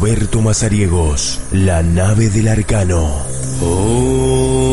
Roberto Mazariegos, la nave del arcano. Uno,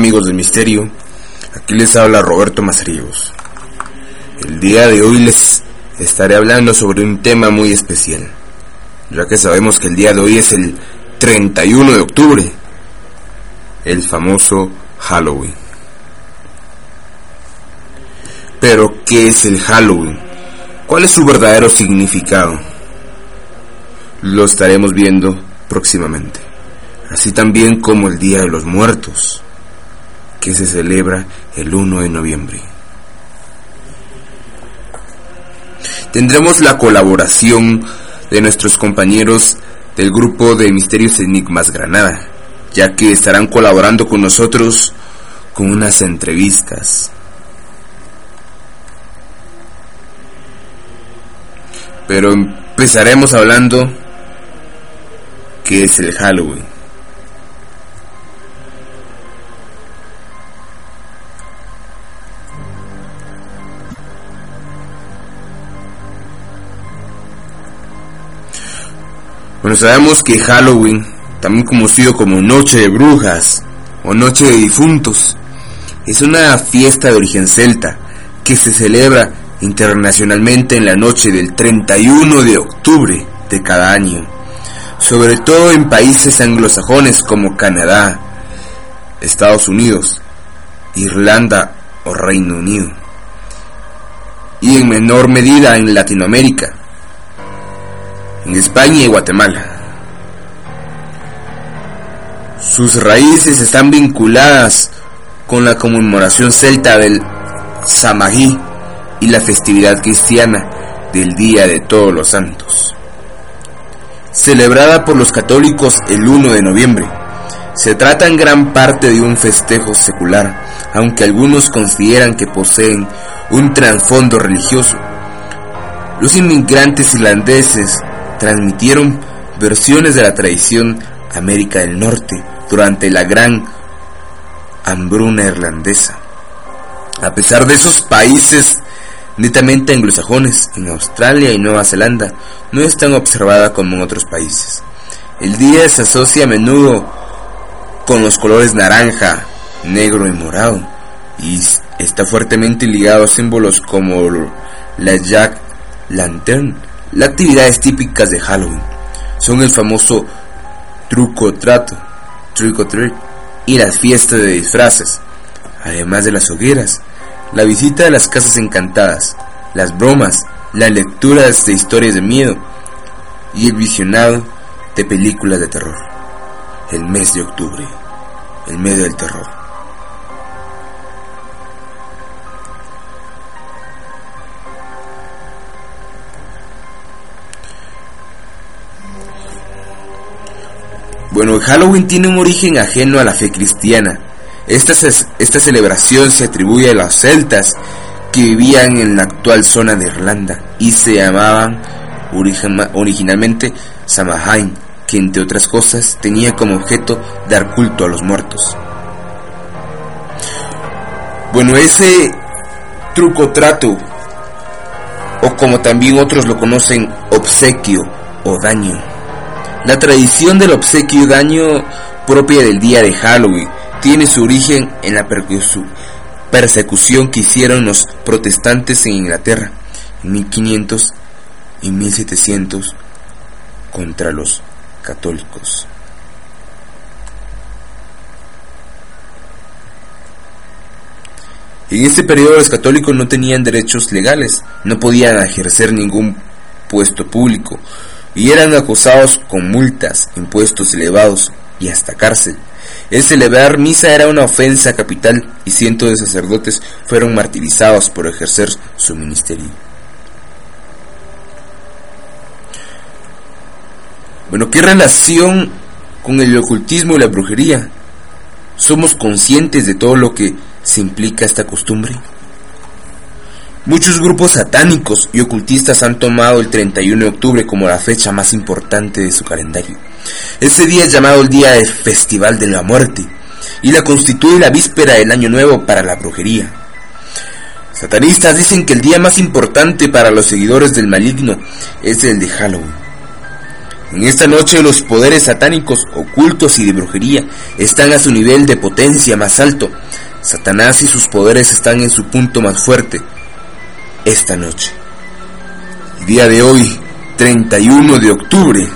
amigos del misterio, aquí les habla Roberto Mazariegos. El día de hoy les estaré hablando sobre un tema muy especial, ya que sabemos que el día de hoy es el 31 de octubre, el famoso Halloween. Pero, ¿qué es el Halloween? ¿Cuál es su verdadero significado? Lo estaremos viendo próximamente, así también como el Día de los Muertos que se celebra el 1 de noviembre. Tendremos la colaboración de nuestros compañeros del grupo de Misterios Enigmas Granada, ya que estarán colaborando con nosotros con unas entrevistas. Pero empezaremos hablando que es el Halloween. Bueno, sabemos que Halloween, también conocido como Noche de Brujas o Noche de Difuntos, es una fiesta de origen celta que se celebra internacionalmente en la noche del 31 de octubre de cada año, sobre todo en países anglosajones como Canadá, Estados Unidos, Irlanda o Reino Unido, y en menor medida en Latinoamérica, en España y Guatemala. Sus raíces están vinculadas con la conmemoración celta del Samají y la festividad cristiana del Día de Todos los Santos. Celebrada por los católicos el 1 de noviembre, se trata en gran parte de un festejo secular, aunque algunos consideran que poseen un trasfondo religioso. Los inmigrantes irlandeses transmitieron versiones de la tradición América del Norte durante la gran hambruna irlandesa. A pesar de esos países netamente anglosajones, en Australia y Nueva Zelanda no es tan observada como en otros países. El día se asocia a menudo con los colores naranja, negro y morado, y está fuertemente ligado a símbolos como la Jack Lantern. Las actividades típicas de Halloween son el famoso truco trato, trick y las fiestas de disfraces, además de las hogueras, la visita de las casas encantadas, las bromas las lecturas de historias de miedo y el visionado de películas de terror. El mes de octubre, el mes del terror. Bueno, Halloween tiene un origen ajeno a la fe cristiana. Esta, esta celebración se atribuye a los celtas que vivían en la actual zona de Irlanda y se llamaban originalmente Samhain, que entre otras cosas tenía como objeto dar culto a los muertos. Bueno, ese truco trato, o como también otros lo conocen, obsequio o daño. La tradición del obsequio y daño propia del día de Halloween tiene su origen en la persecución que hicieron los protestantes en Inglaterra en 1500 y 1700 contra los católicos. En este periodo los católicos no tenían derechos legales, no podían ejercer ningún puesto público y eran acosados con multas, impuestos elevados y hasta cárcel. El celebrar misa era una ofensa capital y cientos de sacerdotes fueron martirizados por ejercer su ministerio. Bueno, ¿qué relación con el ocultismo y la brujería? ¿Somos conscientes de todo lo que se implica esta costumbre? Muchos grupos satánicos y ocultistas han tomado el 31 de octubre como la fecha más importante de su calendario. Ese día es llamado el Día del Festival de la Muerte y la constituye la víspera del Año Nuevo para la brujería. Satanistas dicen que el día más importante para los seguidores del maligno es el de Halloween. En esta noche los poderes satánicos, ocultos y de brujería están a su nivel de potencia más alto. Satanás y sus poderes están en su punto más fuerte esta noche. El día de hoy, 31 de octubre,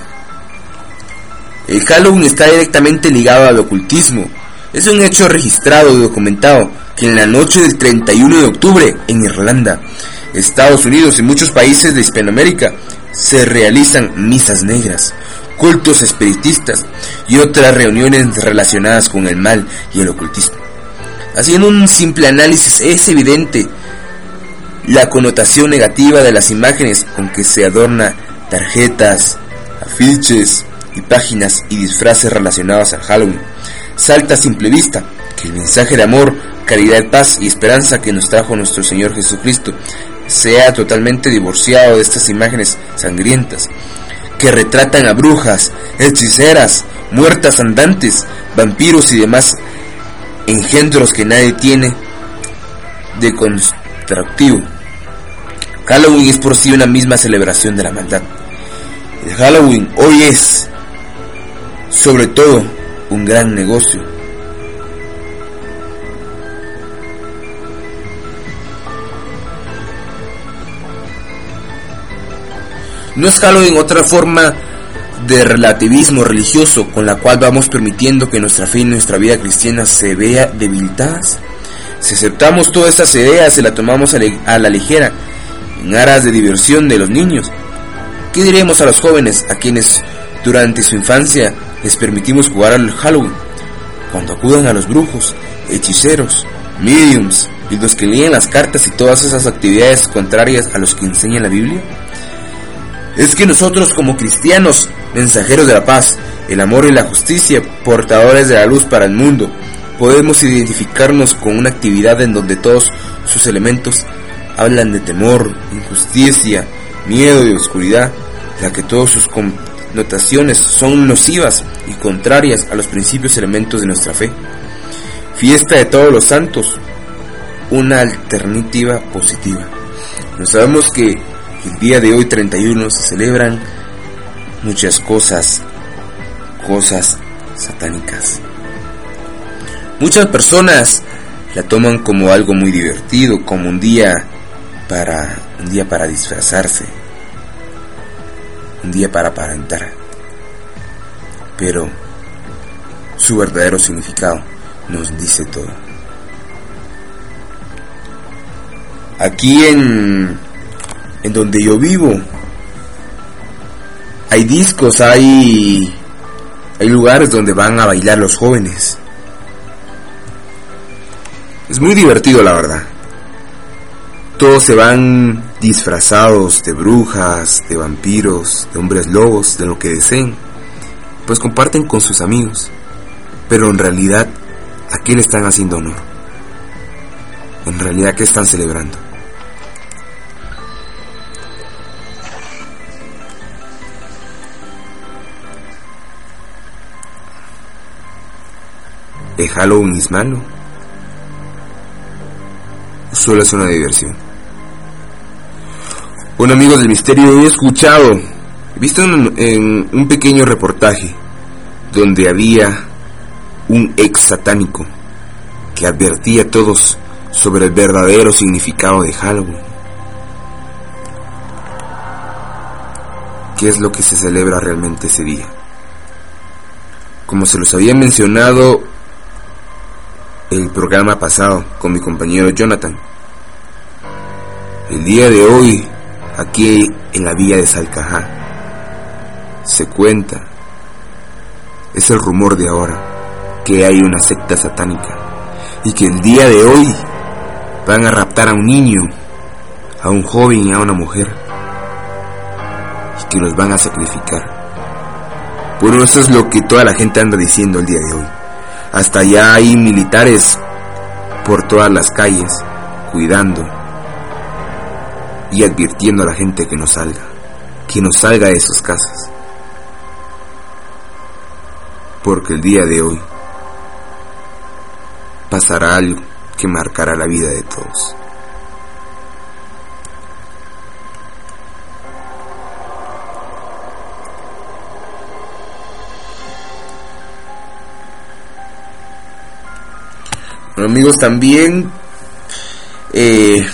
el Halloween está directamente ligado al ocultismo. Es un hecho registrado y documentado que en la noche del 31 de octubre en Irlanda, Estados Unidos y muchos países de Hispanoamérica se realizan misas negras, cultos espiritistas y otras reuniones relacionadas con el mal y el ocultismo. Haciendo un simple análisis es evidente la connotación negativa de las imágenes con que se adorna tarjetas, afiches, y páginas y disfraces relacionados al Halloween. Salta a simple vista que el mensaje de amor, caridad, paz y esperanza que nos trajo nuestro Señor Jesucristo sea totalmente divorciado de estas imágenes sangrientas que retratan a brujas, hechiceras, muertas andantes, vampiros y demás engendros que nadie tiene de constructivo. Halloween es por sí una misma celebración de la maldad. El Halloween hoy es sobre todo un gran negocio. No es Halloween otra forma de relativismo religioso con la cual vamos permitiendo que nuestra fe y nuestra vida cristiana se vea debilitadas. Si aceptamos todas estas ideas y las tomamos a, la ligera, en aras de diversión de los niños, ¿qué diremos a los jóvenes a quienes durante su infancia les permitimos jugar al Halloween. Cuando acudan a los brujos, hechiceros, mediums y los que leen las cartas y todas esas actividades contrarias a los que enseña la Biblia. Es que nosotros como cristianos, mensajeros de la paz, el amor y la justicia, portadores de la luz para el mundo, podemos identificarnos con una actividad en donde todos sus elementos hablan de temor, injusticia, miedo y oscuridad, la que todos sus notaciones son nocivas y contrarias a los principios elementos de nuestra fe. Fiesta de todos los santos, una alternativa positiva. No sabemos que el día de hoy 31 se celebran muchas cosas, cosas satánicas. Muchas personas la toman como algo muy divertido, como un día para un día para disfrazarse, un día para aparentar. Pero su verdadero significado nos dice todo. Aquí en en donde yo vivo. Hay discos, hay hay lugares donde van a bailar los jóvenes. Es muy divertido, la verdad. Todos se van disfrazados de brujas, de vampiros, de hombres lobos, de lo que deseen. Pues comparten con sus amigos. Pero en realidad, ¿a qué le están haciendo honor? En realidad, ¿qué están celebrando? ¿El Halloween es malo? Solo es una diversión. Bueno amigos del misterio, he escuchado, he visto en, un pequeño reportaje donde había un ex satánico que advertía a todos sobre el verdadero significado de Halloween. ¿Qué es lo que se celebra realmente ese día? Como se los había mencionado el programa pasado con mi compañero Jonathan. El día de hoy, aquí en la villa de Salcajá, se cuenta, es el rumor de ahora, que hay una secta satánica y que el día de hoy van a raptar a un niño, a un joven y a una mujer y que los van a sacrificar. Bueno, eso es lo que toda la gente anda diciendo el día de hoy. Hasta allá hay militares por todas las calles cuidando y advirtiendo a la gente que no salga, que no salga de sus casas. Porque el día de hoy pasará algo que marcará la vida de todos. amigos, también eh,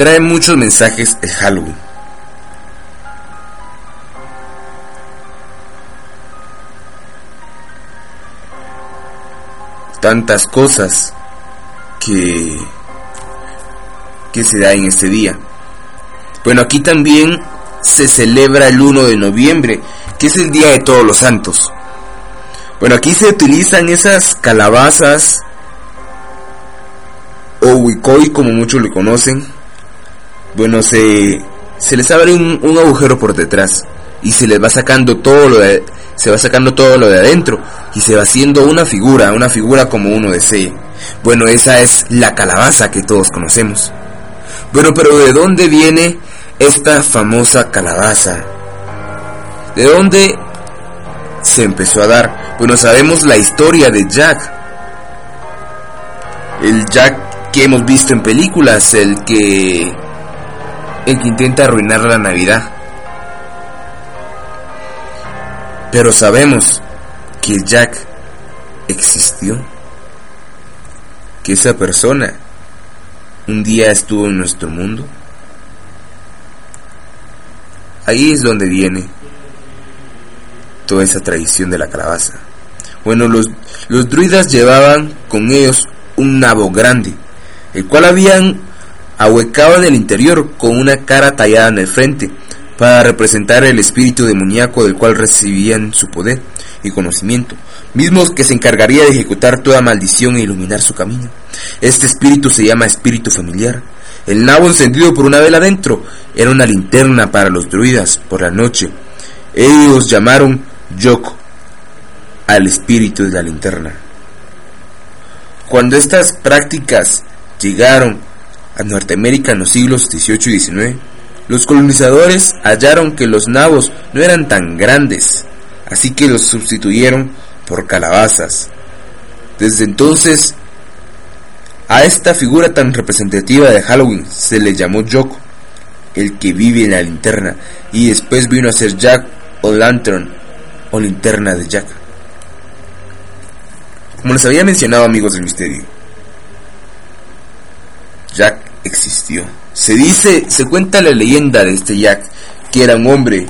trae muchos mensajes de Halloween. Tantas cosas que, que se da en este día. Bueno, aquí también se celebra el 1 de noviembre, que es el Día de Todos los Santos. Bueno, aquí se utilizan esas calabazas o huicoy como muchos lo conocen. Bueno, se, se les abre un, un, agujero por detrás y se les va sacando todo lo de, se va sacando todo lo de adentro y se va haciendo una figura, una figura como uno desee. Bueno, esa es la calabaza que todos conocemos. Bueno, pero ¿de dónde viene esta famosa calabaza? ¿De dónde se empezó a dar. Bueno, sabemos la historia de Jack. El Jack que hemos visto en películas, el que el que intenta arruinar la Navidad. Pero sabemos que Jack existió. Que esa persona un día estuvo en nuestro mundo. Ahí es donde viene toda esa tradición de la calabaza. Bueno, los, los druidas llevaban con ellos un nabo grande, el cual habían ahuecado el interior con una cara tallada en el frente, para representar el espíritu demoníaco del cual recibían su poder y conocimiento, mismos que se encargaría de ejecutar toda maldición e iluminar su camino. Este espíritu se llama espíritu familiar. El nabo encendido por una vela dentro era una linterna para los druidas por la noche. Ellos llamaron Yoko al espíritu de la linterna. Cuando estas prácticas llegaron a Norteamérica en los siglos XVIII y XIX, los colonizadores hallaron que los nabos no eran tan grandes, así que los sustituyeron por calabazas. Desde entonces, a esta figura tan representativa de Halloween se le llamó Yoko, el que vive en la linterna, y después vino a ser Jack o Lantern, o linterna de Jack. Como les había mencionado amigos del misterio, Jack existió. Se dice, se cuenta la leyenda de este Jack, que era un hombre,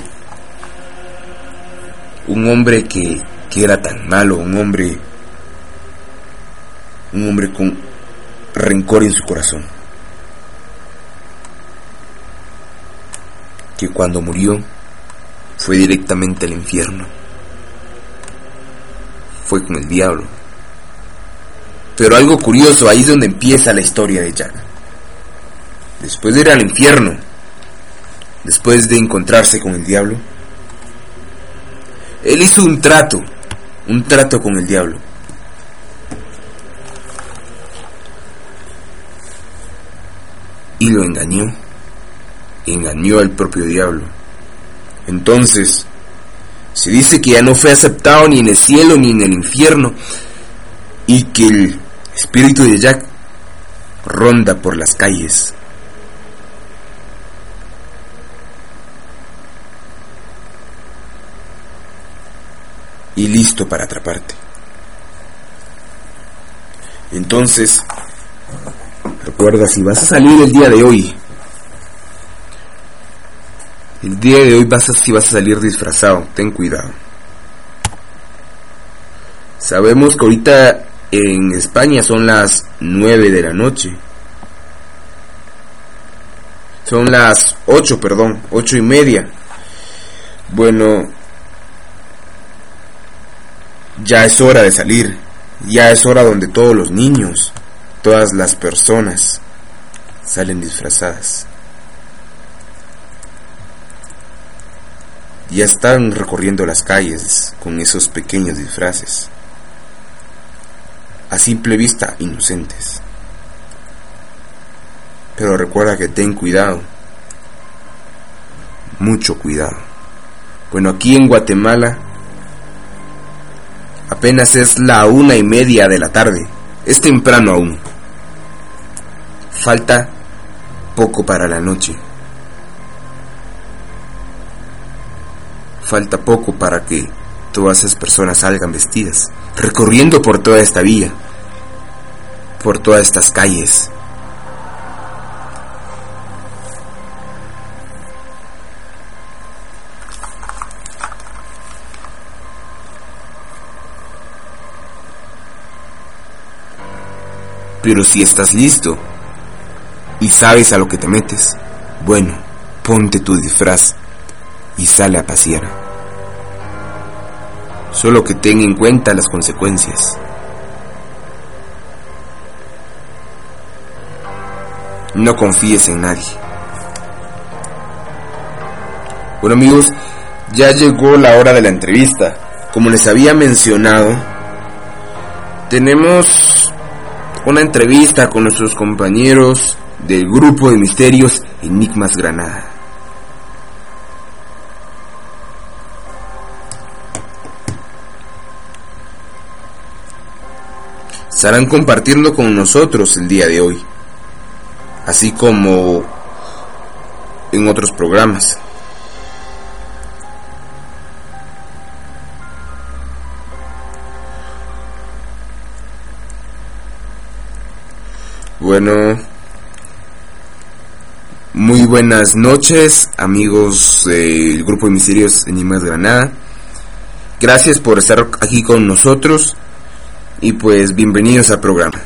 un hombre que, que era tan malo, un hombre, un hombre con rencor en su corazón. que cuando murió fue directamente al infierno. Fue con el diablo. Pero algo curioso, ahí es donde empieza la historia de Jack. Después de ir al infierno, después de encontrarse con el diablo, él hizo un trato, un trato con el diablo. Y lo engañó, engañó al propio diablo. Entonces, se dice que ya no fue aceptado ni en el cielo ni en el infierno y que el espíritu de Jack ronda por las calles. Y listo para atraparte. Entonces, recuerda, si vas a salir el día de hoy, el día de hoy vas a, si vas a salir disfrazado, ten cuidado. Sabemos que ahorita en España son las 9 de la noche. Son las 8, perdón, ocho y media. Bueno, ya es hora de salir. Ya es hora donde todos los niños, todas las personas salen disfrazadas. Ya están recorriendo las calles con esos pequeños disfraces a simple vista inocentes. Pero recuerda que ten cuidado, mucho cuidado. Bueno, aquí en Guatemala apenas es la una y media de la tarde, es temprano aún. Falta poco para la noche. Falta poco para que todas esas personas salgan vestidas, recorriendo por toda esta vía, por todas estas calles. Pero si estás listo y sabes a lo que te metes, bueno, ponte tu disfraz y sale a pasear. Solo que ten en cuenta las consecuencias. No confíes en nadie. Bueno amigos, ya llegó la hora de la entrevista. Como les había mencionado, tenemos una entrevista con nuestros compañeros del grupo de misterios Enigmas Granada. Estarán compartiendo con nosotros el día de hoy, así como en otros programas. Bueno, muy buenas noches, amigos del grupo de misterios Enigmas Granada. Gracias por estar aquí con nosotros y pues bienvenidos al programa.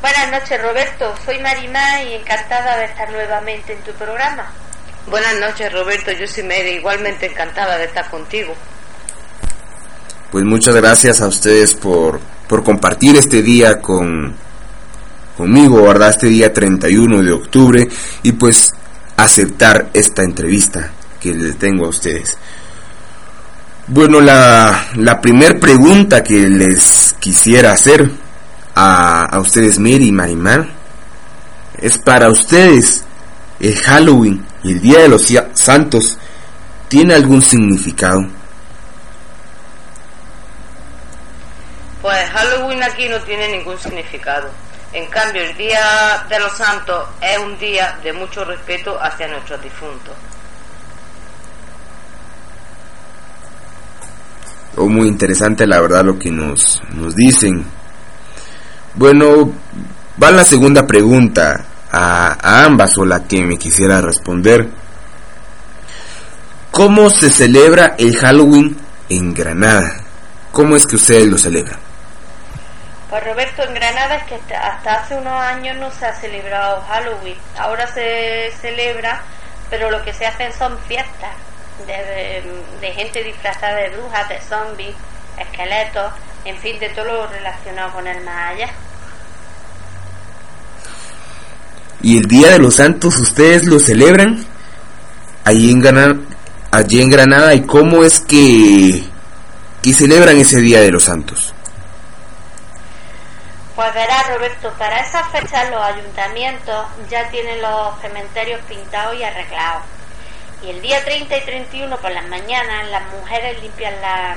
Buenas noches Roberto, soy Marima y encantada de estar nuevamente en tu programa. Buenas noches Roberto, yo soy Mary, igualmente encantada de estar contigo. Pues muchas gracias a ustedes por, por compartir este día con, conmigo, ¿verdad? Este día 31 de octubre y pues aceptar esta entrevista que les tengo a ustedes. Bueno, la, la primer pregunta que les quisiera hacer a, a ustedes, Mary y Marimar, es para ustedes, el Halloween y el Día de los Santos, ¿tiene algún significado? Pues Halloween aquí no tiene ningún significado. En cambio, el Día de los Santos es un día de mucho respeto hacia nuestros difuntos. Oh, muy interesante la verdad lo que nos, nos dicen. Bueno, va la segunda pregunta a, a ambas o la que me quisiera responder. ¿Cómo se celebra el Halloween en Granada? ¿Cómo es que ustedes lo celebran? Pues Roberto, en Granada es que hasta- hace unos años no se ha celebrado Halloween. Ahora se celebra pero lo que se hacen son fiestas de, de gente disfrazada de brujas, de zombies, esqueletos, en fin, de todo lo relacionado con el más. ¿Y el Día de los Santos ustedes lo celebran? Allí en Granada, allí en Granada ¿y cómo es que, que celebran ese Día de los Santos? Pues verás, Roberto, para esa fecha los ayuntamientos ya tienen los cementerios pintados y arreglados. Y el día 30 y 31 por las mañanas las mujeres limpian la-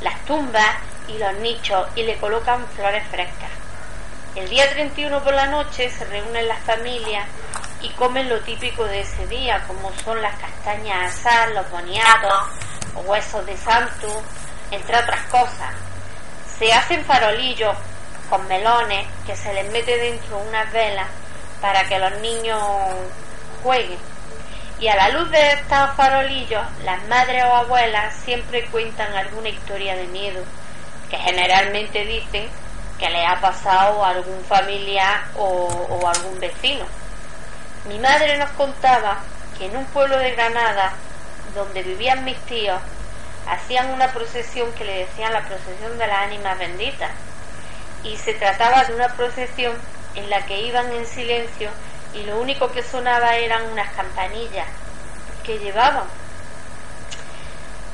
las tumbas y los nichos y le colocan flores frescas. El día 31 por la noche se reúnen las familias y comen lo típico de ese día, como son las castañas asadas, los boniatos, huesos de santo, entre otras cosas. Se hacen farolillos con melones que se les mete dentro unas velas para que los niños jueguen. Y a la luz de estos farolillos, las madres o abuelas siempre cuentan alguna historia de miedo, que generalmente dicen que le ha pasado a algún familiar o, o algún vecino. Mi madre nos contaba que en un pueblo de Granada, donde vivían mis tíos, hacían una procesión que le decían la procesión de las ánimas benditas. Y se trataba de una procesión en la que iban en silencio y lo único que sonaba eran unas campanillas que llevaban.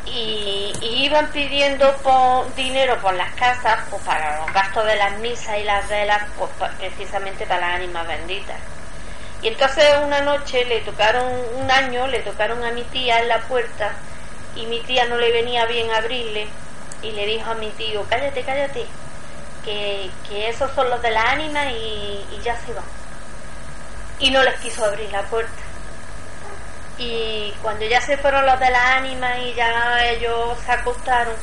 Y, iban pidiendo por dinero por las casas pues para los gastos de las misas y las velas, pues precisamente para las ánimas benditas. Y entonces una noche le tocaron, un año le tocaron a mi tía en la puerta y mi tía no le venía bien abrirle y le dijo a mi tío, cállate, cállate, que, esos son los de la ánima y, ya se van. Y no les quiso abrir la puerta. Y cuando ya se fueron los de la ánima y ya ellos se acostaron,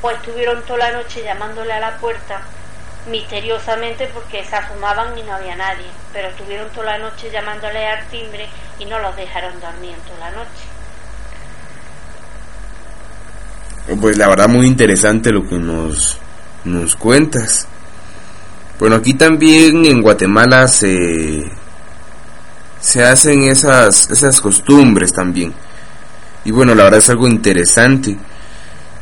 pues estuvieron toda la noche llamándole a la puerta misteriosamente porque se asomaban y no había nadie, pero estuvieron toda la noche llamándole al timbre y no los dejaron dormir en toda la noche. Pues la verdad muy interesante lo que nos, nos cuentas. Bueno, aquí también en Guatemala se, se hacen esas, esas costumbres también. Y bueno, la verdad es algo interesante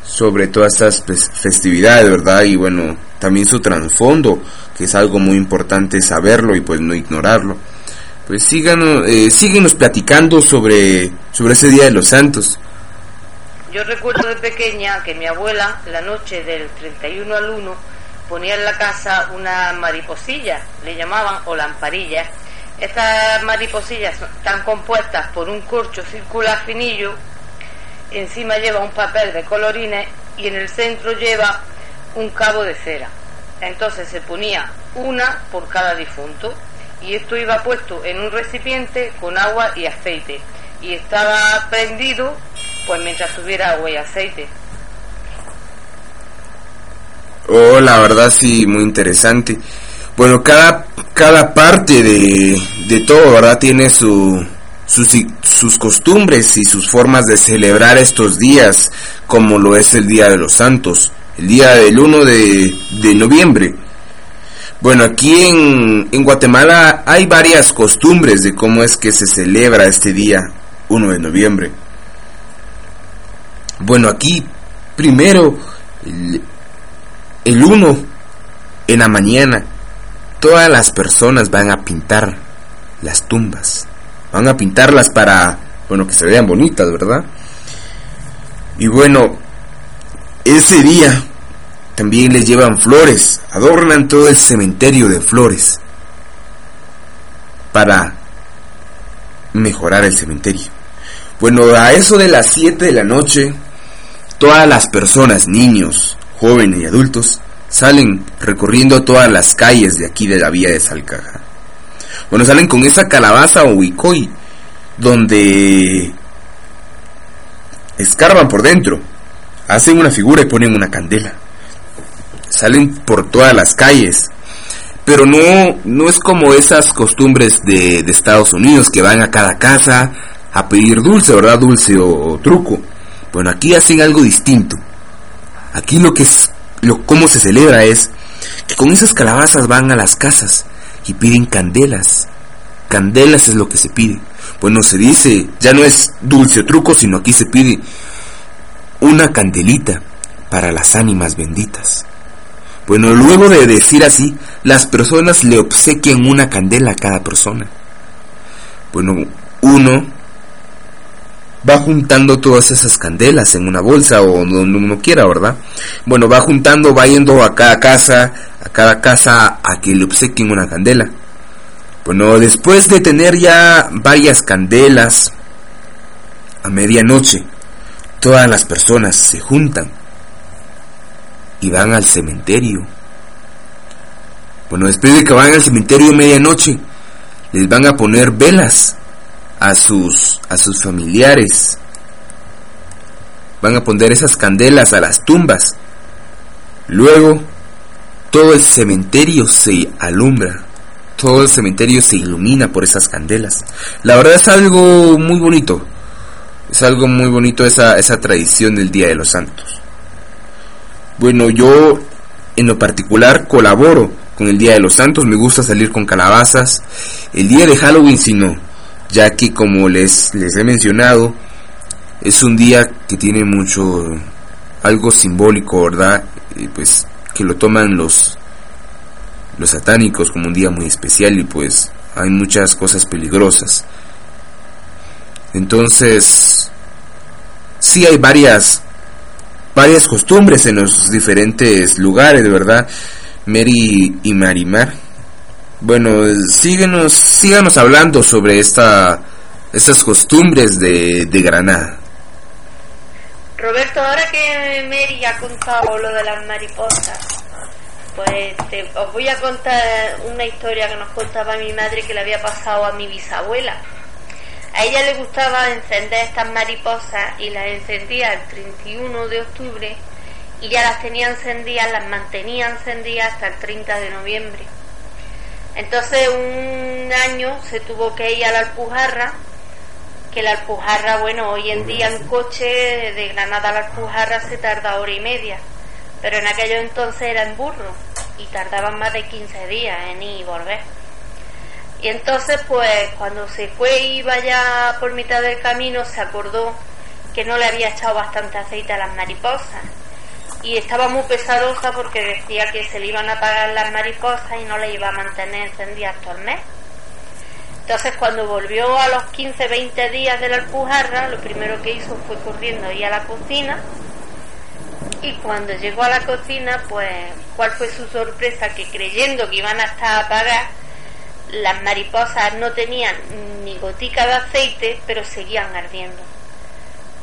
sobre todas estas fes- festividades, ¿verdad? Y bueno, también su trasfondo, que es algo muy importante saberlo y pues no ignorarlo. Pues síganos, eh, síguenos platicando sobre, sobre ese Día de los Santos. Yo recuerdo de pequeña que mi abuela, la noche del 31 al 1, ponía en la casa una mariposilla, le llamaban, o lamparilla. Estas mariposillas están compuestas por un corcho circular finillo, encima lleva un papel de colorines y en el centro lleva un cabo de cera. Entonces se ponía una por cada difunto y esto iba puesto en un recipiente con agua y aceite y estaba prendido pues mientras tuviera agua y aceite. Oh, la verdad sí, muy interesante. Bueno, cada, cada parte de, de todo, ¿verdad? Tiene su, sus, sus costumbres y sus formas de celebrar estos días, como lo es el Día de los Santos, el día del 1 de, de noviembre. Bueno, aquí en, en Guatemala hay varias costumbres de cómo es que se celebra este día, 1 de noviembre. Bueno, aquí primero, el, el 1 en la mañana, todas las personas van a pintar las tumbas. Van a pintarlas para, bueno, que se vean bonitas, ¿verdad? Y bueno, ese día también les llevan flores, adornan todo el cementerio de flores para mejorar el cementerio. Bueno, a eso de las 7 de la noche, todas las personas, niños, jóvenes y adultos, salen recorriendo todas las calles de aquí de la vía de Salcaja. Bueno, salen con esa calabaza o huicoy, donde escarban por dentro, hacen una figura y ponen una candela. Salen por todas las calles. Pero no, no es como esas costumbres de, de Estados Unidos que van a cada casa a pedir dulce, ¿verdad? Dulce o, o truco. Bueno, aquí hacen algo distinto. Aquí lo que es, lo, cómo se celebra es que con esas calabazas van a las casas y piden candelas candelas es lo que se pide. Bueno, se dice, ya no es dulce o truco, sino aquí se pide una candelita para las ánimas benditas. Bueno, luego de decir así, las personas le obsequian una candela a cada persona. Bueno, uno va juntando todas esas candelas en una bolsa o donde uno quiera, ¿verdad? Bueno, va juntando, va yendo a cada casa, a cada casa a que le obsequien una candela. Bueno, después de tener ya varias candelas, a medianoche, todas las personas se juntan y van al cementerio. Bueno, después de que van al cementerio a medianoche, les van a poner velas a sus a sus familiares. Van a poner esas candelas a las tumbas. Luego todo el cementerio se alumbra. Todo el cementerio se ilumina por esas candelas. La verdad es algo muy bonito. Es algo muy bonito esa, esa tradición del Día de los Santos. Bueno, yo en lo particular colaboro con el Día de los Santos. Me gusta salir con calabazas. El día de Halloween, si no ya que como les, les he mencionado, es un día que tiene mucho algo simbólico, ¿verdad? Y pues que lo toman los los satánicos como un día muy especial y pues hay muchas cosas peligrosas. Entonces, sí hay varias varias costumbres en los diferentes lugares, ¿verdad? Mary y Marimar bueno, síguenos, síganos hablando sobre esta, estas costumbres de, de Granada. Roberto, ahora que Mary ha contado lo de las mariposas, pues os voy a contar una historia que nos contaba mi madre que le había pasado a mi bisabuela. A ella le gustaba encender estas mariposas y las encendía el 31 de octubre y ya las tenía encendidas, las mantenía encendidas hasta el 30 de noviembre. Entonces un año se tuvo que ir a la Alpujarra, que la Alpujarra, bueno, hoy en día en coche de Granada a la Alpujarra se tarda hora y media, pero en aquello entonces era en burro y tardaban más de 15 días en ir y volver. Y entonces pues cuando se fue y iba ya por mitad del camino se acordó que no le había echado bastante aceite a las mariposas y estaba muy pesarosa porque decía que se le iban a apagar las mariposas y no le iba a mantener encendida hasta el mes. Entonces cuando volvió a los 15, 20 días de la alpujarra, lo primero que hizo fue corriendo ir a la cocina y cuando llegó a la cocina, pues cuál fue su sorpresa que creyendo que iban a estar apagadas, las mariposas no tenían ni gotica de aceite, pero seguían ardiendo.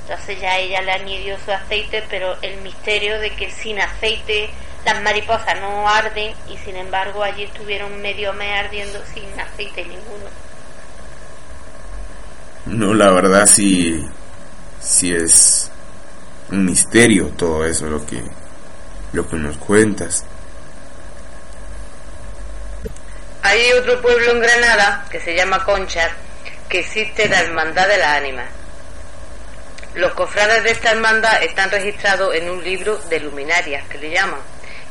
Entonces ya ella le añadió su aceite, pero el misterio de que sin aceite las mariposas no arden y sin embargo allí estuvieron medio mes ardiendo sin aceite ninguno. No, la verdad sí, sí es un misterio todo eso lo que, lo que nos cuentas. Hay otro pueblo en Granada que se llama Concha, que existe la Hermandad de las Ánimas los cofrades de esta hermandad están registrados en un libro de luminarias, que le llaman,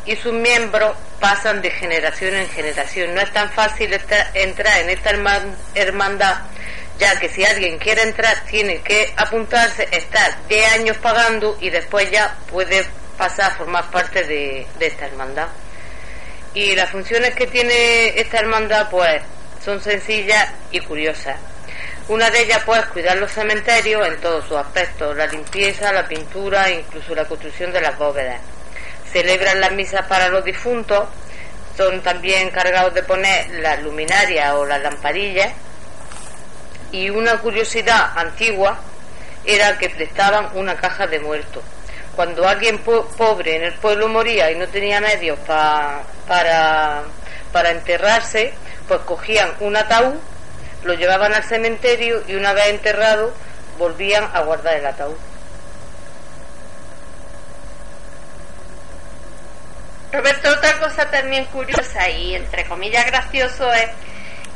y sus miembros pasan de generación en generación. No es tan fácil entrar en esta hermandad, ya que si alguien quiere entrar tiene que apuntarse, estar 10 años pagando y después ya puede pasar a formar parte de, de esta hermandad. Y las funciones que tiene esta hermandad pues son sencillas y curiosas. Una de ellas pues cuidar los cementerios en todos sus aspectos, la limpieza, la pintura e incluso la construcción de las bóvedas. Celebran las misas para los difuntos, son también encargados de poner las luminarias o las lamparillas y una curiosidad antigua era que prestaban una caja de muertos. Cuando alguien pobre en el pueblo moría y no tenía medios para, para enterrarse, pues cogían un ataúd lo llevaban al cementerio y una vez enterrado volvían a guardar el ataúd. Roberto, otra cosa también curiosa y entre comillas gracioso es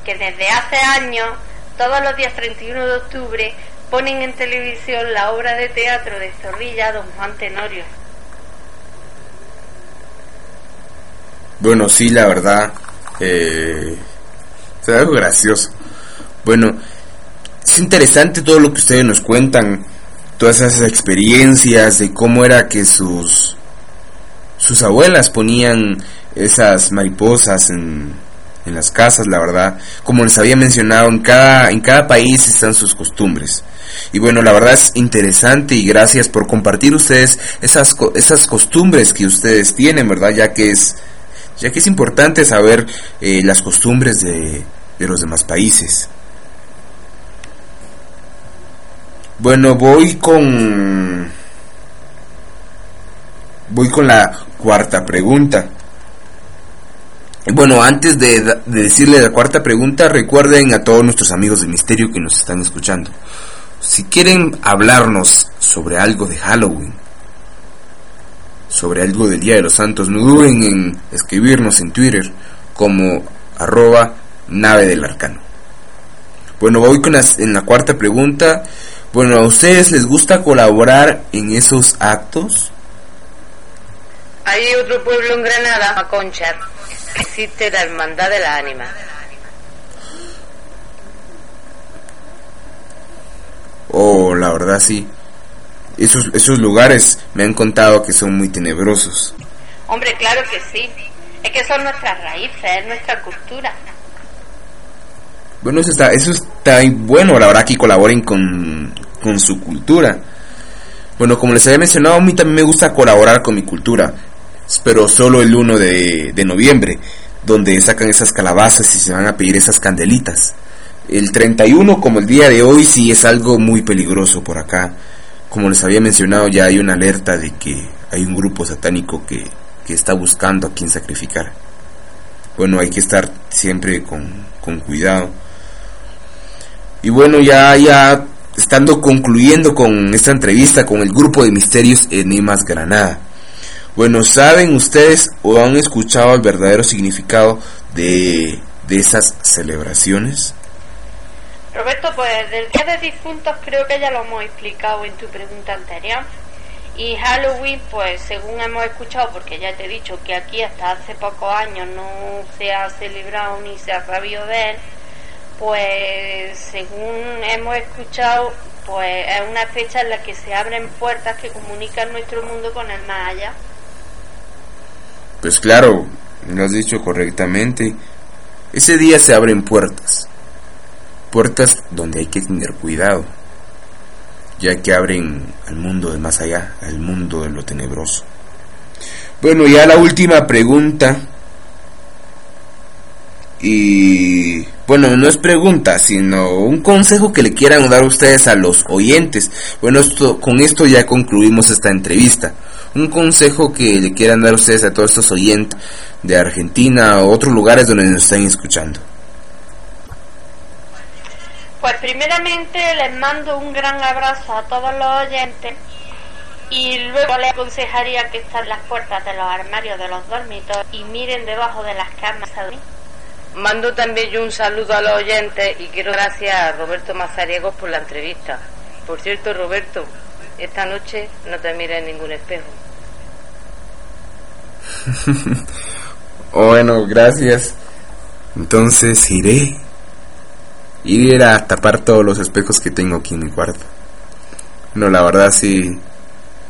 que desde hace años, todos los días 31 de octubre, ponen en televisión la obra de teatro de Zorrilla Don Juan Tenorio. Bueno, sí, la verdad, eh, es algo gracioso Bueno, es interesante todo lo que ustedes nos cuentan, todas esas experiencias de cómo era que sus sus abuelas ponían esas mariposas en, en las casas, la verdad. Como les había mencionado, en cada, en cada país están sus costumbres. Y bueno, la verdad es interesante y gracias por compartir ustedes esas, esas costumbres que ustedes tienen, ¿verdad? Ya que es, ya que es importante saber eh, las costumbres de, de los demás países. Bueno, voy con... Voy con la cuarta pregunta. Bueno, antes de, de, decirle la cuarta pregunta, recuerden a todos nuestros amigos de Misterio que nos están escuchando. Si quieren hablarnos sobre algo de Halloween, sobre algo del Día de los Santos, no duden en escribirnos en Twitter como arroba nave del arcano. Bueno, voy con las, en la cuarta pregunta. Bueno, ¿a ustedes les gusta colaborar en esos actos? Hay otro pueblo en Granada, Concha, que existe la Hermandad de la Ánima. Oh, la verdad sí. Esos, esos lugares me han contado que son muy tenebrosos. Hombre, claro que sí. Es que son nuestras raíces, es nuestra cultura. Bueno, eso está, eso está bueno, la verdad, que colaboren con, con su cultura. Bueno, como les había mencionado, a mí también me gusta colaborar con mi cultura, pero solo el 1 de, de noviembre, donde sacan esas calabazas y se van a pedir esas candelitas. El 31, como el día de hoy, sí es algo muy peligroso por acá. Como les había mencionado, ya hay una alerta de que hay un grupo satánico que, que está buscando a quien sacrificar. Bueno, hay que estar siempre con, con cuidado. Y bueno, ya, ya estando concluyendo con esta entrevista con el grupo de misterios Enigmas Granada. Bueno, ¿saben ustedes o han escuchado el verdadero significado de, de esas celebraciones? Roberto, pues del Día de Difuntos creo que ya lo hemos explicado en tu pregunta anterior. Y Halloween, pues según hemos escuchado, porque ya te he dicho que aquí hasta hace pocos años no se ha celebrado ni se ha sabido de él, pues según hemos escuchado, pues es una fecha en la que se abren puertas que comunican nuestro mundo con el más allá. Pues claro, lo has dicho correctamente. Ese día se abren puertas. Puertas donde hay que tener cuidado, ya que abren al mundo de más allá, al mundo de lo tenebroso. Bueno, ya la última pregunta. Y bueno, no es pregunta, sino un consejo que le quieran dar ustedes a los oyentes. Bueno, esto, con esto ya concluimos esta entrevista. Un consejo que le quieran dar ustedes a todos estos oyentes de Argentina o otros lugares donde nos estén escuchando. Pues primeramente les mando un gran abrazo a todos los oyentes y luego les aconsejaría que estén las puertas de los armarios de los dormitorios y miren debajo de las camas dormir. Mando también yo un saludo a los oyentes y quiero gracias a Roberto Mazariegos por la entrevista. Por cierto, Roberto, esta noche no te mires en ningún espejo. bueno, gracias. Entonces iré. Iré a tapar todos los espejos que tengo aquí en mi cuarto. No, la verdad sí.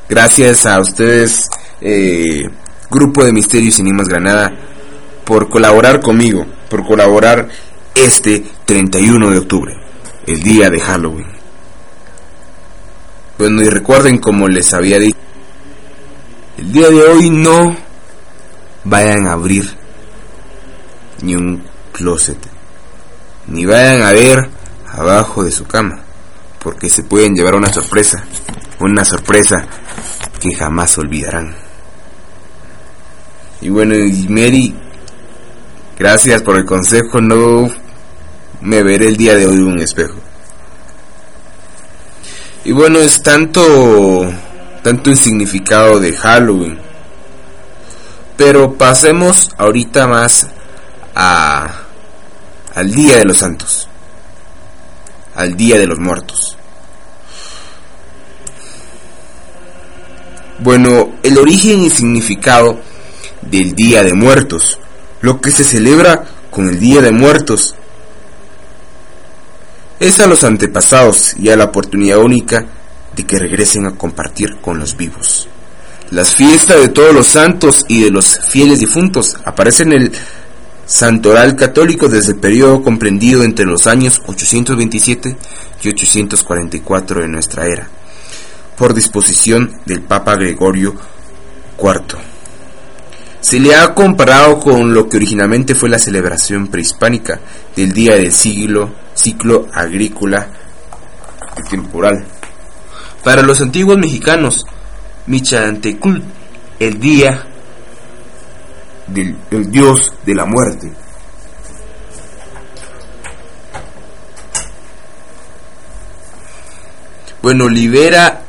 Gracias a ustedes, eh, Grupo de Misterios Cinemas Granada, por colaborar conmigo, por colaborar este 31 de octubre, el día de Halloween. Bueno, y recuerden como les había dicho, el día de hoy no vayan a abrir ni un closet, ni vayan a ver abajo de su cama, porque se pueden llevar una sorpresa, una sorpresa que jamás olvidarán. Y bueno, y Mary, gracias por el consejo, no me veré el día de hoy un espejo. Y bueno, es tanto tanto el significado de Halloween. Pero pasemos ahorita más a al Día de los Santos. Al Día de los Muertos. Bueno, el origen y significado del Día de Muertos. Lo que se celebra con el Día de Muertos es a los antepasados y a la oportunidad única de que regresen a compartir con los vivos. Las fiestas de todos los santos y de los fieles difuntos aparecen en el santoral católico desde el periodo comprendido entre los años 827 y 844 de nuestra era, por disposición del Papa Gregorio IV. Se le ha comparado con lo que originalmente fue la celebración prehispánica del día del siglo, ciclo agrícola temporal. Para los antiguos mexicanos, Michantecult, el día del el dios de la muerte. Bueno, libera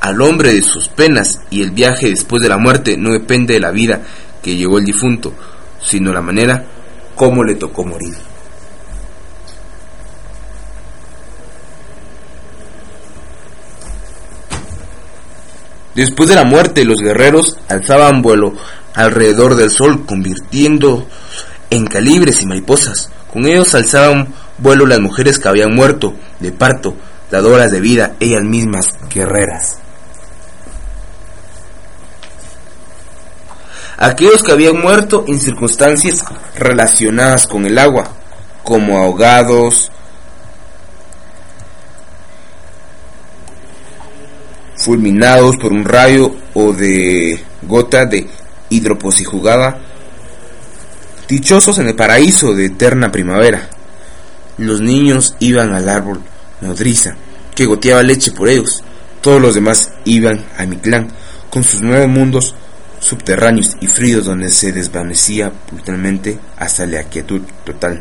al hombre de sus penas y el viaje después de la muerte no depende de la vida que llevó el difunto, sino la manera como le tocó morir. Después de la muerte, los guerreros alzaban vuelo alrededor del sol, convirtiendo en calibres y mariposas. Con ellos alzaban vuelo las mujeres que habían muerto de parto, dadoras de vida, ellas mismas guerreras. Aquellos que habían muerto en circunstancias relacionadas con el agua, como ahogados, fulminados por un rayo o de gota de hidroposijugada, dichosos en el paraíso de eterna primavera. Los niños iban al árbol nodriza, que goteaba leche por ellos. Todos los demás iban a clan con sus nueve mundos subterráneos y fríos donde se desvanecía brutalmente hasta la quietud total.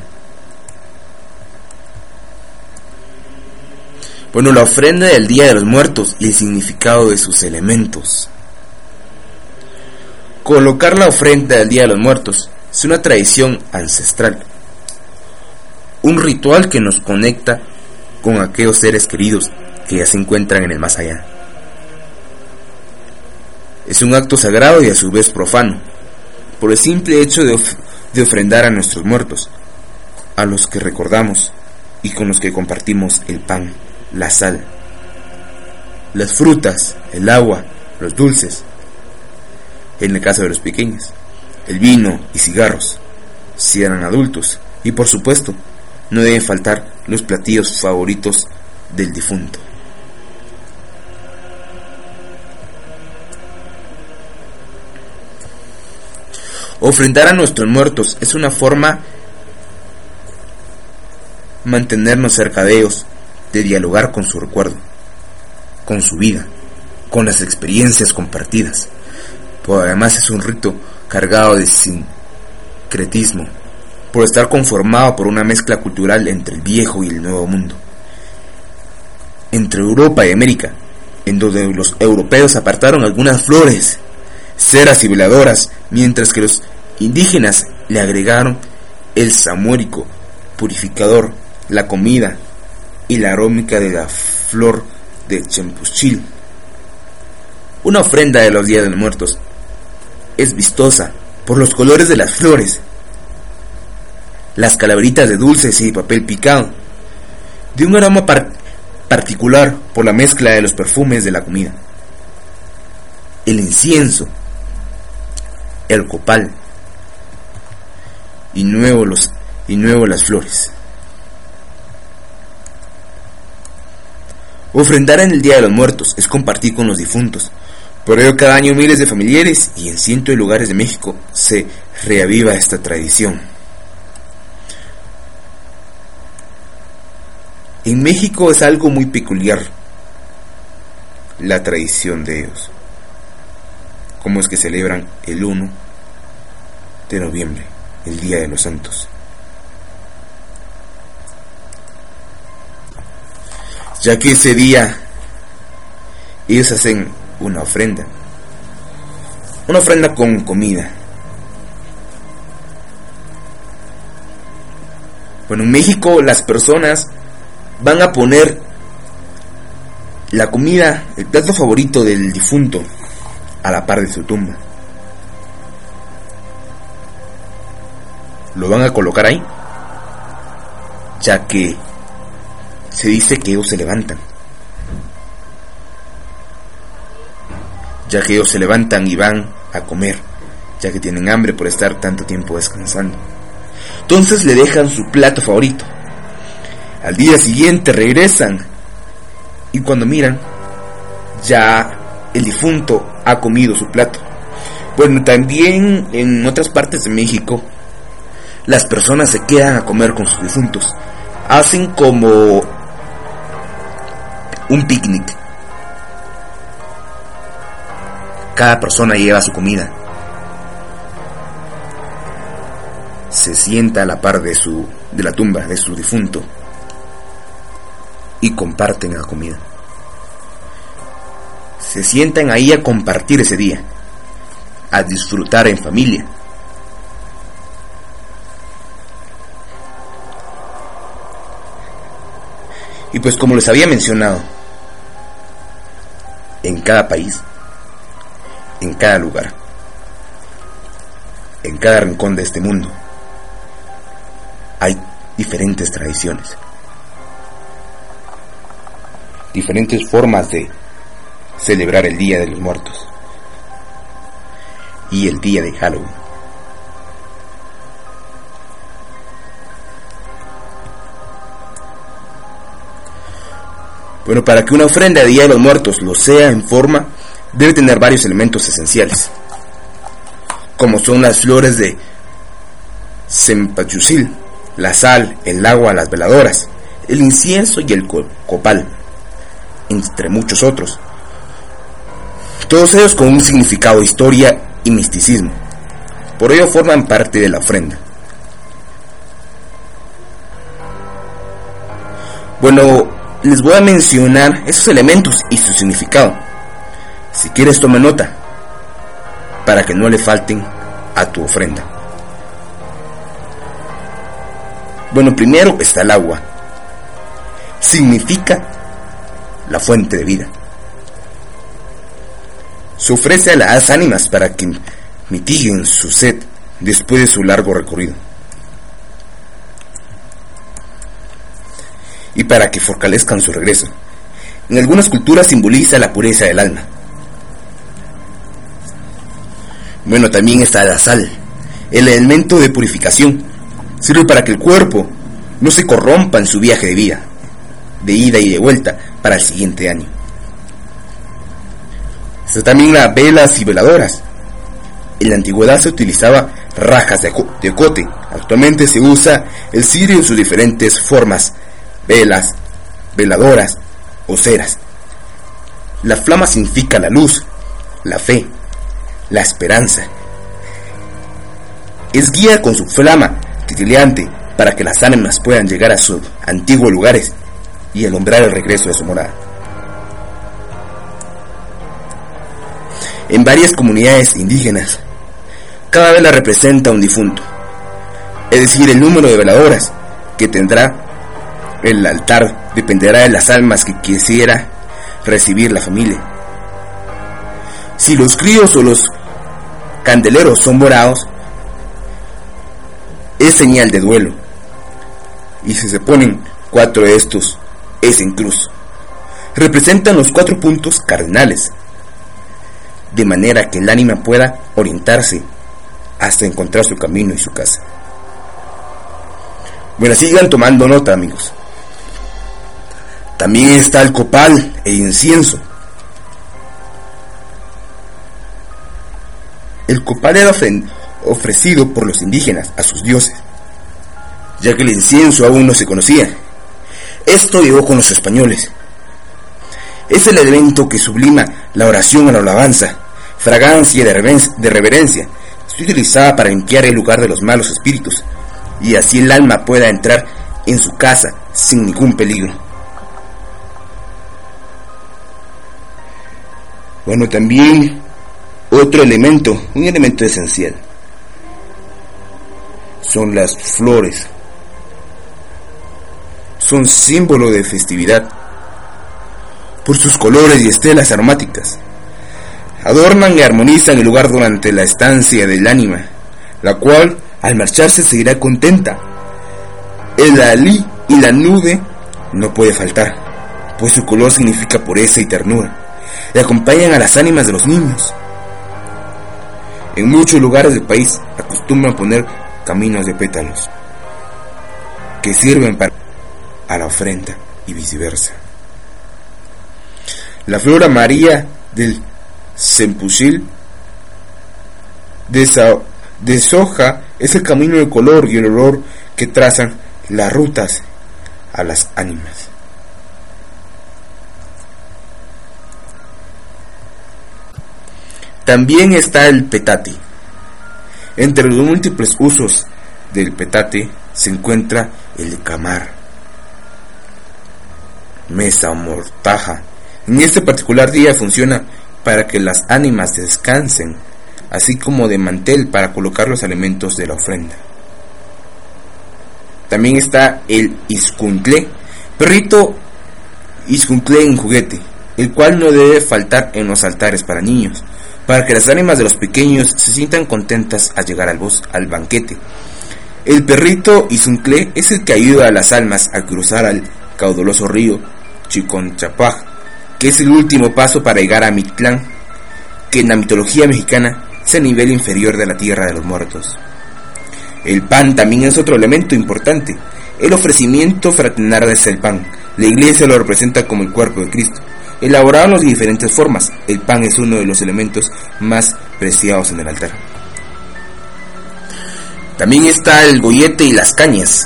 Bueno, la ofrenda del Día de los Muertos y el significado de sus elementos. Colocar la ofrenda del Día de los Muertos es una tradición ancestral, un ritual que nos conecta con aquellos seres queridos que ya se encuentran en el más allá. Es un acto sagrado y a su vez profano, por el simple hecho de, ofrendar a nuestros muertos, a los que recordamos y con los que compartimos el pan la sal, las frutas, el agua, los dulces, en el caso de los pequeños, el vino y cigarros, si eran adultos, y por supuesto, no deben faltar los platillos favoritos del difunto. Ofrendar a nuestros muertos es una forma mantenernos cerca de ellos de dialogar con su recuerdo, con su vida, con las experiencias compartidas. Pero además es un rito cargado de sincretismo, por estar conformado por una mezcla cultural entre el viejo y el nuevo mundo. Entre Europa y América, en donde los europeos apartaron algunas flores, ceras y veladoras, mientras que los indígenas le agregaron el samuérico, purificador, la comida, y la arómica de la flor de chempuchil. Una ofrenda de los días de los muertos es vistosa por los colores de las flores, las calaveritas de dulces y papel picado, de un aroma particular por la mezcla de los perfumes de la comida, el incienso, el copal y nuevo los y nuevo las flores. Ofrendar en el Día de los Muertos es compartir con los difuntos. Por ello cada año miles de familiares y en cientos de lugares de México se reaviva esta tradición. En México es algo muy peculiar la tradición de ellos. Como es que celebran el 1 de noviembre, el Día de los Santos. ya que ese día ellos hacen una ofrenda, una ofrenda con comida. Bueno, en México las personas van a poner la comida, el plato favorito del difunto, a la par de su tumba. Lo van a colocar ahí, ya que se dice que ellos se levantan. Ya que ellos se levantan y van a comer, ya que tienen hambre por estar tanto tiempo descansando. Entonces le dejan su plato favorito. Al día siguiente regresan y cuando miran, ya el difunto ha comido su plato. Bueno, también en otras partes de México, las personas se quedan a comer con sus difuntos. Hacen como un picnic. Cada persona lleva su comida. Se sienta a la par de su de la tumba de su difunto y comparten la comida. Se sientan ahí a compartir ese día, a disfrutar en familia. Y pues como les había mencionado, en cada país, en cada lugar, en cada rincón de este mundo, hay diferentes tradiciones, diferentes formas de celebrar el Día de los Muertos y el día de Halloween. Bueno, para que una ofrenda de Día de los Muertos lo sea en forma, debe tener varios elementos esenciales, como son las flores de Sempachusil, la sal, el agua, las veladoras, el incienso y el copal, entre muchos otros. Todos ellos con un significado, historia y misticismo. Por ello forman parte de la ofrenda. Bueno, les voy a mencionar esos elementos y su significado. Si quieres toma nota, para que no le falten a tu ofrenda. Bueno, primero está el agua. Significa la fuente de vida. Se ofrece a las ánimas para que mitiguen su sed después de su largo recorrido. Y para que fortalezcan su regreso. En algunas culturas simboliza la pureza del alma. Bueno, también está la sal, el elemento de purificación. Sirve para que el cuerpo no se corrompa en su viaje de vida, de ida y de vuelta para el siguiente año. Está también las velas y veladoras. En la antigüedad se utilizaba rajas de, de cote. Actualmente se usa el cirio en sus diferentes formas velas, veladoras o ceras. La flama significa la luz, la fe, la esperanza. Es guía con su flama titileante para que las ánimas puedan llegar a sus antiguos lugares y alumbrar el regreso de su morada. En varias comunidades indígenas, cada vela representa un difunto, es decir, el número de veladoras que tendrá el altar dependerá de las almas que quisiera recibir la familia. Si los críos o los candeleros son morados, es señal de duelo. Y si se ponen cuatro de estos, es en cruz. Representan los cuatro puntos cardinales, de manera que el ánima pueda orientarse hasta encontrar su camino y su casa. Bueno, sigan tomando nota, amigos. También está el copal e incienso. El copal era ofrecido por los indígenas a sus dioses, ya que el incienso aún no se conocía. Esto llegó con los españoles. Es el elemento que sublima la oración a la alabanza, fragancia de reverencia. Se utilizaba para limpiar el lugar de los malos espíritus y así el alma pueda entrar en su casa sin ningún peligro. Bueno, también otro elemento, un elemento esencial, son las flores. Son símbolo de festividad por sus colores y estelas aromáticas. Adornan y armonizan el lugar durante la estancia del ánima, la cual al marcharse seguirá contenta. El alí y la nube no puede faltar, pues su color significa pureza y ternura, y acompañan a las ánimas de los niños. En muchos lugares del país acostumbran poner caminos de pétalos, que sirven para la ofrenda y viceversa. La flor amarilla del sempusil de soja es el camino de color y el olor que trazan las rutas a las ánimas. También está el petate. Entre los múltiples usos del petate se encuentra el camar, mesa mortaja. En este particular día funciona para que las ánimas descansen, así como de mantel para colocar los alimentos de la ofrenda. También está el iscuntle, perrito iscuntle en juguete, el cual no debe faltar en los altares para niños, para que las ánimas de los pequeños se sientan contentas al llegar al, bos, al banquete. El perrito iscuntle es el que ayuda a las almas a cruzar al caudaloso río Chiconchapaj, que es el último paso para llegar a Mictlán, que en la mitología mexicana es el nivel inferior de la tierra de los muertos. El pan también es otro elemento importante. El ofrecimiento fraternal es el pan. La iglesia lo representa como el cuerpo de Cristo. Elaborado de diferentes formas, el pan es uno de los elementos más preciados en el altar. También está el gollete y las cañas.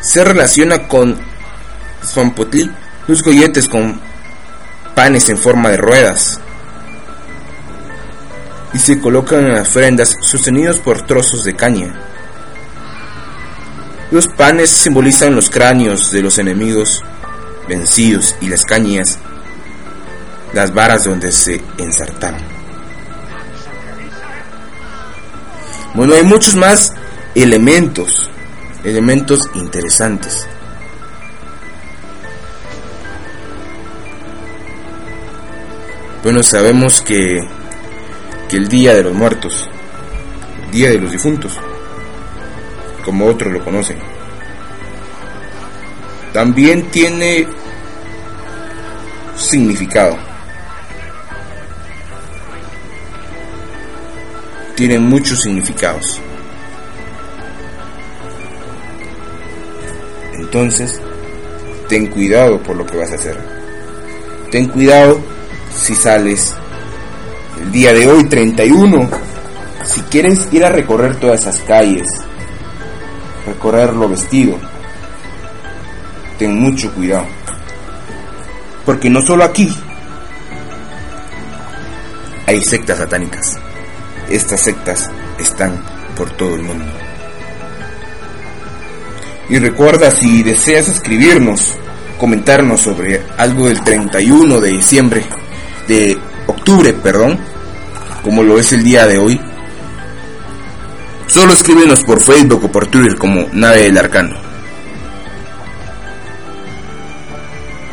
Se relaciona con Zompotli, los golletes con panes en forma de ruedas, y se colocan en las ofrendas sostenidos por trozos de caña. Los panes simbolizan los cráneos de los enemigos vencidos y las cañas, las varas donde se ensartaron. Bueno, hay muchos más elementos, elementos interesantes. Bueno, sabemos que que el Día de los Muertos, el Día de los Difuntos, como otros lo conocen. También tiene significado. Tiene muchos significados. Entonces, ten cuidado por lo que vas a hacer. Ten cuidado si sales el día de hoy, 31, si quieres ir a recorrer todas esas calles, recorrerlo vestido, ten mucho cuidado. Porque no solo aquí hay sectas satánicas. Estas sectas están por todo el mundo. Y recuerda si deseas escribirnos, comentarnos sobre algo del 31 de diciembre, de octubre, perdón, como lo es el día de hoy, solo escríbenos por Facebook o por Twitter como Nave del Arcano.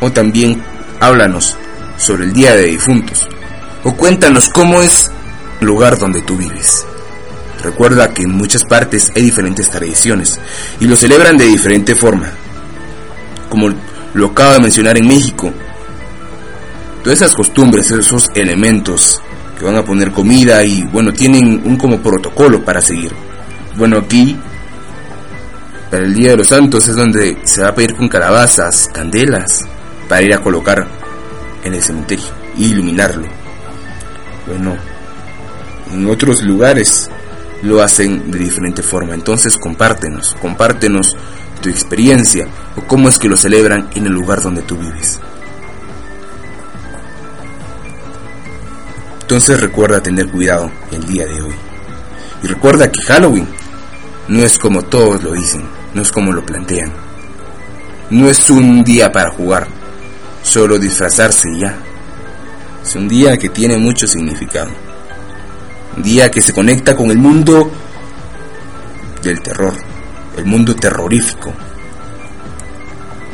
O también háblanos sobre el Día de Difuntos. O cuéntanos cómo es el lugar donde tú vives. Recuerda que en muchas partes hay diferentes tradiciones y lo celebran de diferente forma. Como lo acabo de mencionar en México, todas esas costumbres, esos elementos que van a poner comida y bueno, tienen un como protocolo para seguir. Bueno, aquí para el Día de los Santos es donde se va a pedir con calabazas, candelas para ir a colocar en el cementerio y iluminarlo. Bueno, en otros lugares lo hacen de diferente forma. Entonces compártenos, compártenos tu experiencia o cómo es que lo celebran en el lugar donde tú vives. Entonces recuerda tener cuidado el día de hoy. Y recuerda que Halloween no es como todos lo dicen, no es como lo plantean. No es un día para jugar, solo disfrazarse y ya. Es un día que tiene mucho significado. Un día que se conecta con el mundo del terror, el mundo terrorífico.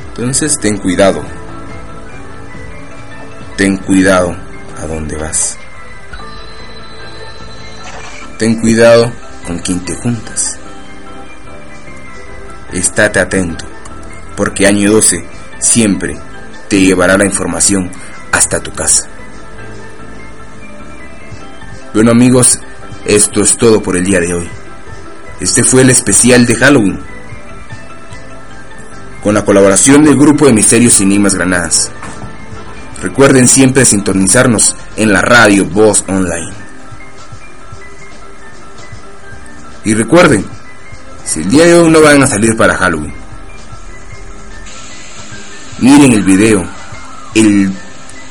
Entonces ten cuidado. Ten cuidado a dónde vas. Ten cuidado con quien te juntas. Estate atento, porque año 12 siempre te llevará la información hasta tu casa. Bueno amigos, esto es todo por el día de hoy. Este fue el especial de Halloween, con la colaboración del grupo de Misterios Cinemas Granadas. Recuerden siempre sintonizarnos en la radio Voz Online. Y recuerden, si el día de hoy no van a salir para Halloween, miren el video, el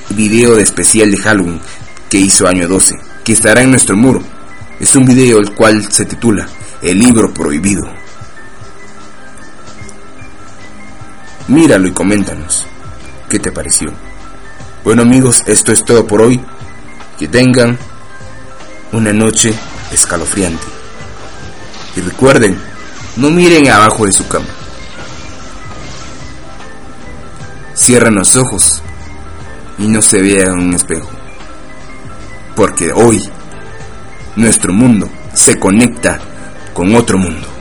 video de especial de Halloween que hizo año 12, que estará en nuestro muro. Es un video el cual se titula El libro prohibido. Míralo y coméntanos qué te pareció. Bueno amigos, esto es todo por hoy. Que tengan una noche escalofriante. Y recuerden, no miren abajo de su cama. Cierran los ojos y no se vean un espejo. Porque hoy nuestro mundo se conecta con otro mundo.